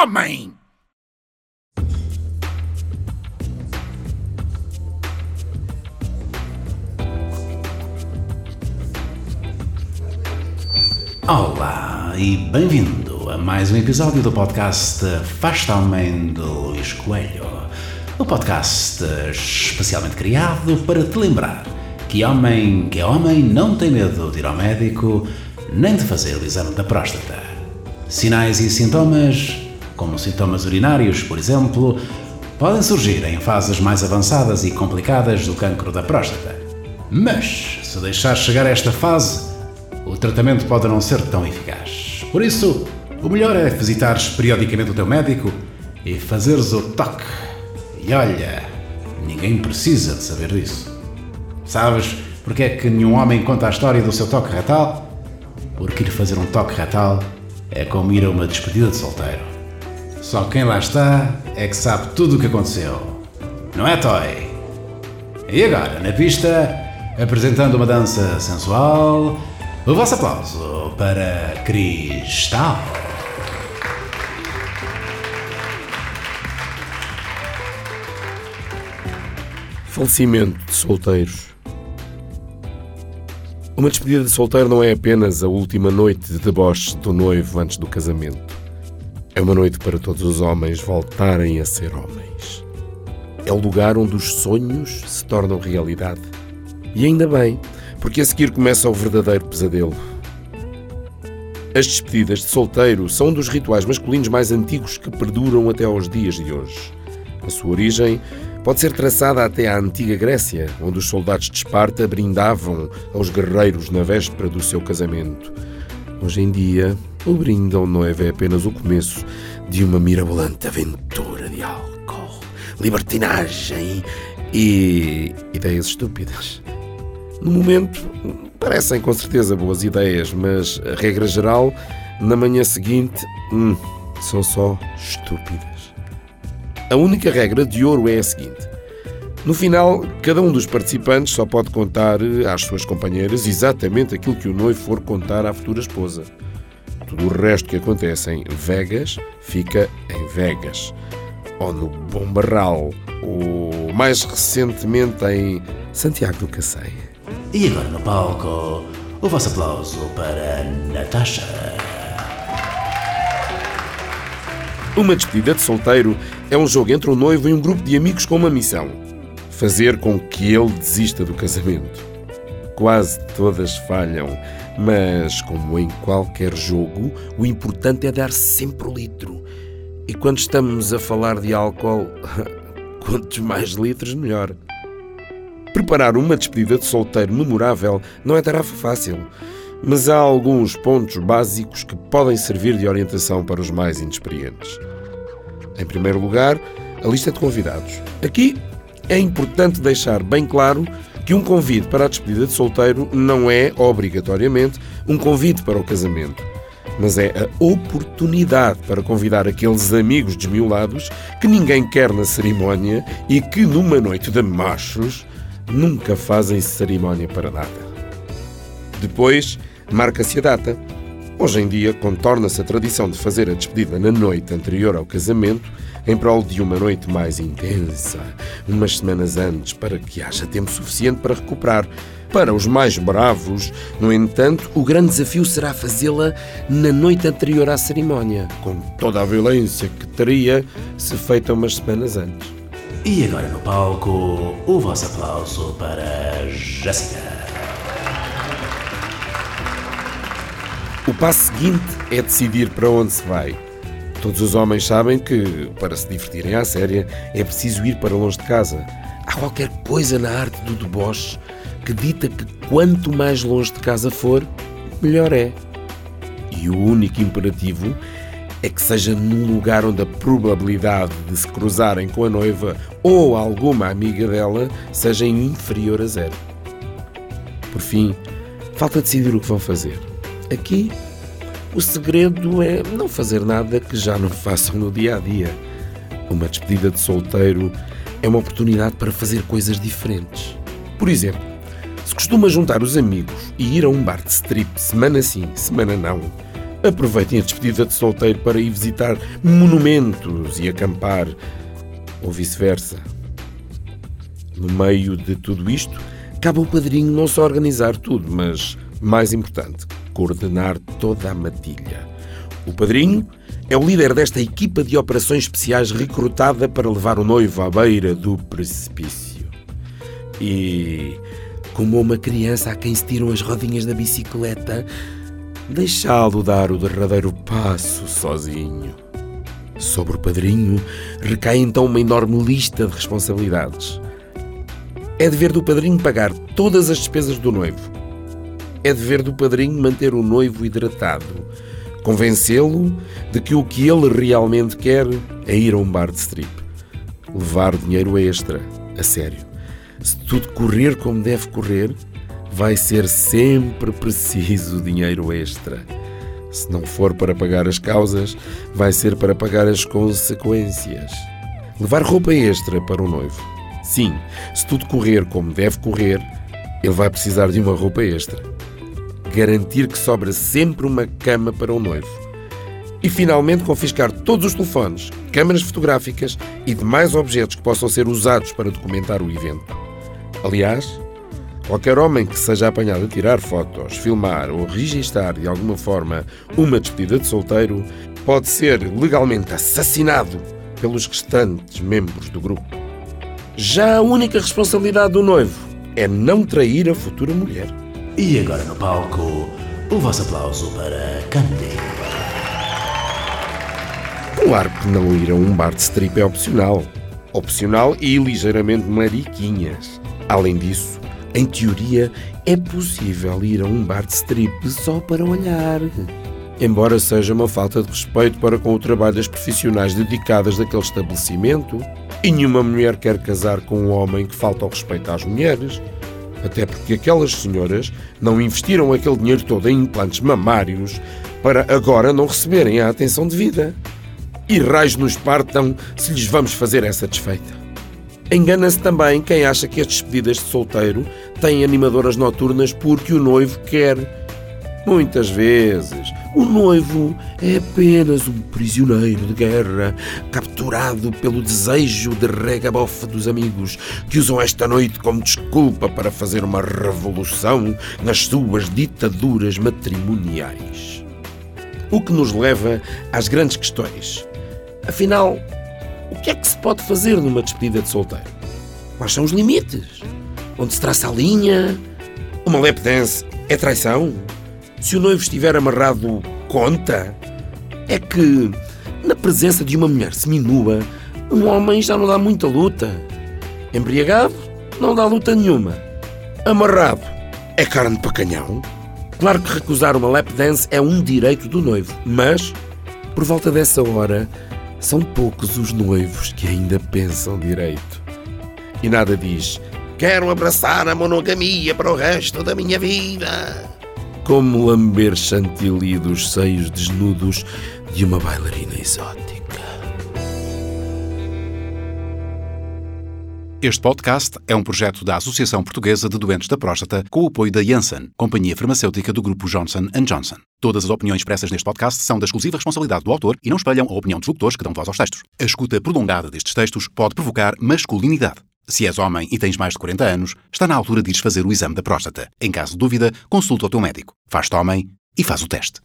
homem! Olá e bem-vindo a mais um episódio do podcast Faz-te Homem Luís Coelho. O podcast especialmente criado para te lembrar que homem que é homem não tem medo de ir ao médico nem de fazer o exame da próstata. Sinais e sintomas, como sintomas urinários, por exemplo, podem surgir em fases mais avançadas e complicadas do cancro da próstata. Mas, se deixar chegar a esta fase, o tratamento pode não ser tão eficaz. Por isso, o melhor é visitares periodicamente o teu médico e fazeres o toque. E olha, ninguém precisa de saber disso. Sabes porque é que nenhum homem conta a história do seu toque retal? Porque ir fazer um toque retal é como ir a uma despedida de solteiro. Só quem lá está é que sabe tudo o que aconteceu. Não é, Toy? E agora, na pista, apresentando uma dança sensual, o vosso aplauso para Cristal. Falecimento de solteiros. Uma despedida de solteiro não é apenas a última noite de deboche do noivo antes do casamento. É uma noite para todos os homens voltarem a ser homens. É o lugar onde os sonhos se tornam realidade. E ainda bem, porque a seguir começa o verdadeiro pesadelo. As despedidas de solteiro são um dos rituais masculinos mais antigos que perduram até aos dias de hoje. A sua origem pode ser traçada até à antiga Grécia, onde os soldados de Esparta brindavam aos guerreiros na véspera do seu casamento. Hoje em dia, o brinde ao noivo é apenas o começo de uma mirabolante aventura de álcool, libertinagem e ideias estúpidas. No momento, parecem com certeza boas ideias, mas a regra geral, na manhã seguinte, hum, são só estúpidas. A única regra de ouro é a seguinte: no final, cada um dos participantes só pode contar às suas companheiras exatamente aquilo que o noivo for contar à futura esposa. Tudo o resto que acontece em Vegas fica em Vegas. Ou no Bombarral, ou mais recentemente em Santiago do Cacém. E agora no palco, o vosso aplauso para Natasha. Uma despedida de solteiro é um jogo entre um noivo e um grupo de amigos com uma missão: fazer com que ele desista do casamento. Quase todas falham, mas, como em qualquer jogo, o importante é dar sempre o litro. E quando estamos a falar de álcool, quantos mais litros, melhor. Preparar uma despedida de solteiro memorável não é tarefa fácil, mas há alguns pontos básicos que podem servir de orientação para os mais inexperientes. Em primeiro lugar, a lista de convidados. Aqui é importante deixar bem claro que um convite para a despedida de solteiro não é, obrigatoriamente, um convite para o casamento, mas é a oportunidade para convidar aqueles amigos desmiolados que ninguém quer na cerimónia e que, numa noite de machos, nunca fazem cerimónia para nada. Depois, marca-se a data. Hoje em dia, contorna-se a tradição de fazer a despedida na noite anterior ao casamento, em prol de uma noite mais intensa, umas semanas antes, para que haja tempo suficiente para recuperar. Para os mais bravos, no entanto, o grande desafio será fazê-la na noite anterior à cerimónia, com toda a violência que teria se feita umas semanas antes. E agora no palco, o vosso aplauso para Jéssica. O passo seguinte é decidir para onde se vai. Todos os homens sabem que, para se divertirem à séria, é preciso ir para longe de casa. Há qualquer coisa na arte do deboche que dita que quanto mais longe de casa for, melhor é. E o único imperativo é que seja num lugar onde a probabilidade de se cruzarem com a noiva ou alguma amiga dela seja inferior a zero. Por fim, falta decidir o que vão fazer. Aqui, o segredo é não fazer nada que já não façam no dia a dia. Uma despedida de solteiro é uma oportunidade para fazer coisas diferentes. Por exemplo, se costuma juntar os amigos e ir a um bar de strip semana sim, semana não, aproveitem a despedida de solteiro para ir visitar monumentos e acampar, ou vice-versa. No meio de tudo isto, cabe ao padrinho não só organizar tudo, mas, mais importante, coordenar toda a matilha. O padrinho é o líder desta equipa de operações especiais recrutada para levar o noivo à beira do precipício. E, como uma criança a quem se tiram as rodinhas da bicicleta, deixá-lo dar o derradeiro passo sozinho. Sobre o padrinho recai então uma enorme lista de responsabilidades. É dever do padrinho pagar todas as despesas do noivo. É dever do padrinho manter o noivo hidratado, convencê-lo de que o que ele realmente quer é ir a um bar de strip, levar dinheiro extra, a sério. Se tudo correr como deve correr, vai ser sempre preciso dinheiro extra. Se não for para pagar as causas, vai ser para pagar as consequências. Levar roupa extra para o noivo. Sim, se tudo correr como deve correr, ele vai precisar de uma roupa extra. Garantir que sobra sempre uma cama para o noivo. E finalmente confiscar todos os telefones, câmaras fotográficas e demais objetos que possam ser usados para documentar o evento. Aliás, Qualquer homem que seja apanhado a tirar fotos, filmar ou registar de alguma forma uma despedida de solteiro pode ser legalmente assassinado pelos restantes membros do grupo. Já a única responsabilidade do noivo é não trair a futura mulher. E agora no palco, o vosso aplauso para Candy. Claro que não ir a um bar de strip é opcional. Opcional e ligeiramente mariquinhas. Além disso, em teoria, é possível ir a um bar de strip só para olhar. Embora seja uma falta de respeito para com o trabalho das profissionais dedicadas daquele estabelecimento, e nenhuma mulher quer casar com um homem que falta ao respeito às mulheres, até porque aquelas senhoras não investiram aquele dinheiro todo em implantes mamários para agora não receberem a atenção devida. E raios nos partam se lhes vamos fazer essa desfeita. Engana-se também quem acha que as despedidas de solteiro têm animadoras noturnas porque o noivo quer. Muitas vezes, o noivo é apenas um prisioneiro de guerra, capturado pelo desejo de regabofa dos amigos, que usam esta noite como desculpa para fazer uma revolução nas suas ditaduras matrimoniais. O que nos leva às grandes questões. Afinal, o que é que se pode fazer numa despedida de solteiro? Quais são os limites? Onde se traça a linha? Uma lap dance é traição? Se o noivo estiver amarrado, conta? É que, na presença de uma mulher seminua, um homem já não dá muita luta. Embriagado, não dá luta nenhuma. Amarrado, é carne para canhão. Claro que recusar uma lap dance é um direito do noivo, mas, por volta dessa hora, são poucos os noivos que ainda pensam direito. E nada diz: Quero abraçar a monogamia para o resto da minha vida. Como lamber chantilly dos seios desnudos de uma bailarina exótica. Este podcast é um projeto da Associação Portuguesa de Doentes da Próstata com o apoio da Janssen, companhia farmacêutica do grupo Johnson Johnson. Todas as opiniões expressas neste podcast são da exclusiva responsabilidade do autor e não espelham a opinião dos locutores que dão voz aos textos. A escuta prolongada destes textos pode provocar masculinidade. Se és homem e tens mais de 40 anos, está na altura de ires fazer o exame da próstata. Em caso de dúvida, consulta o teu médico. Faz-te homem e faz o teste.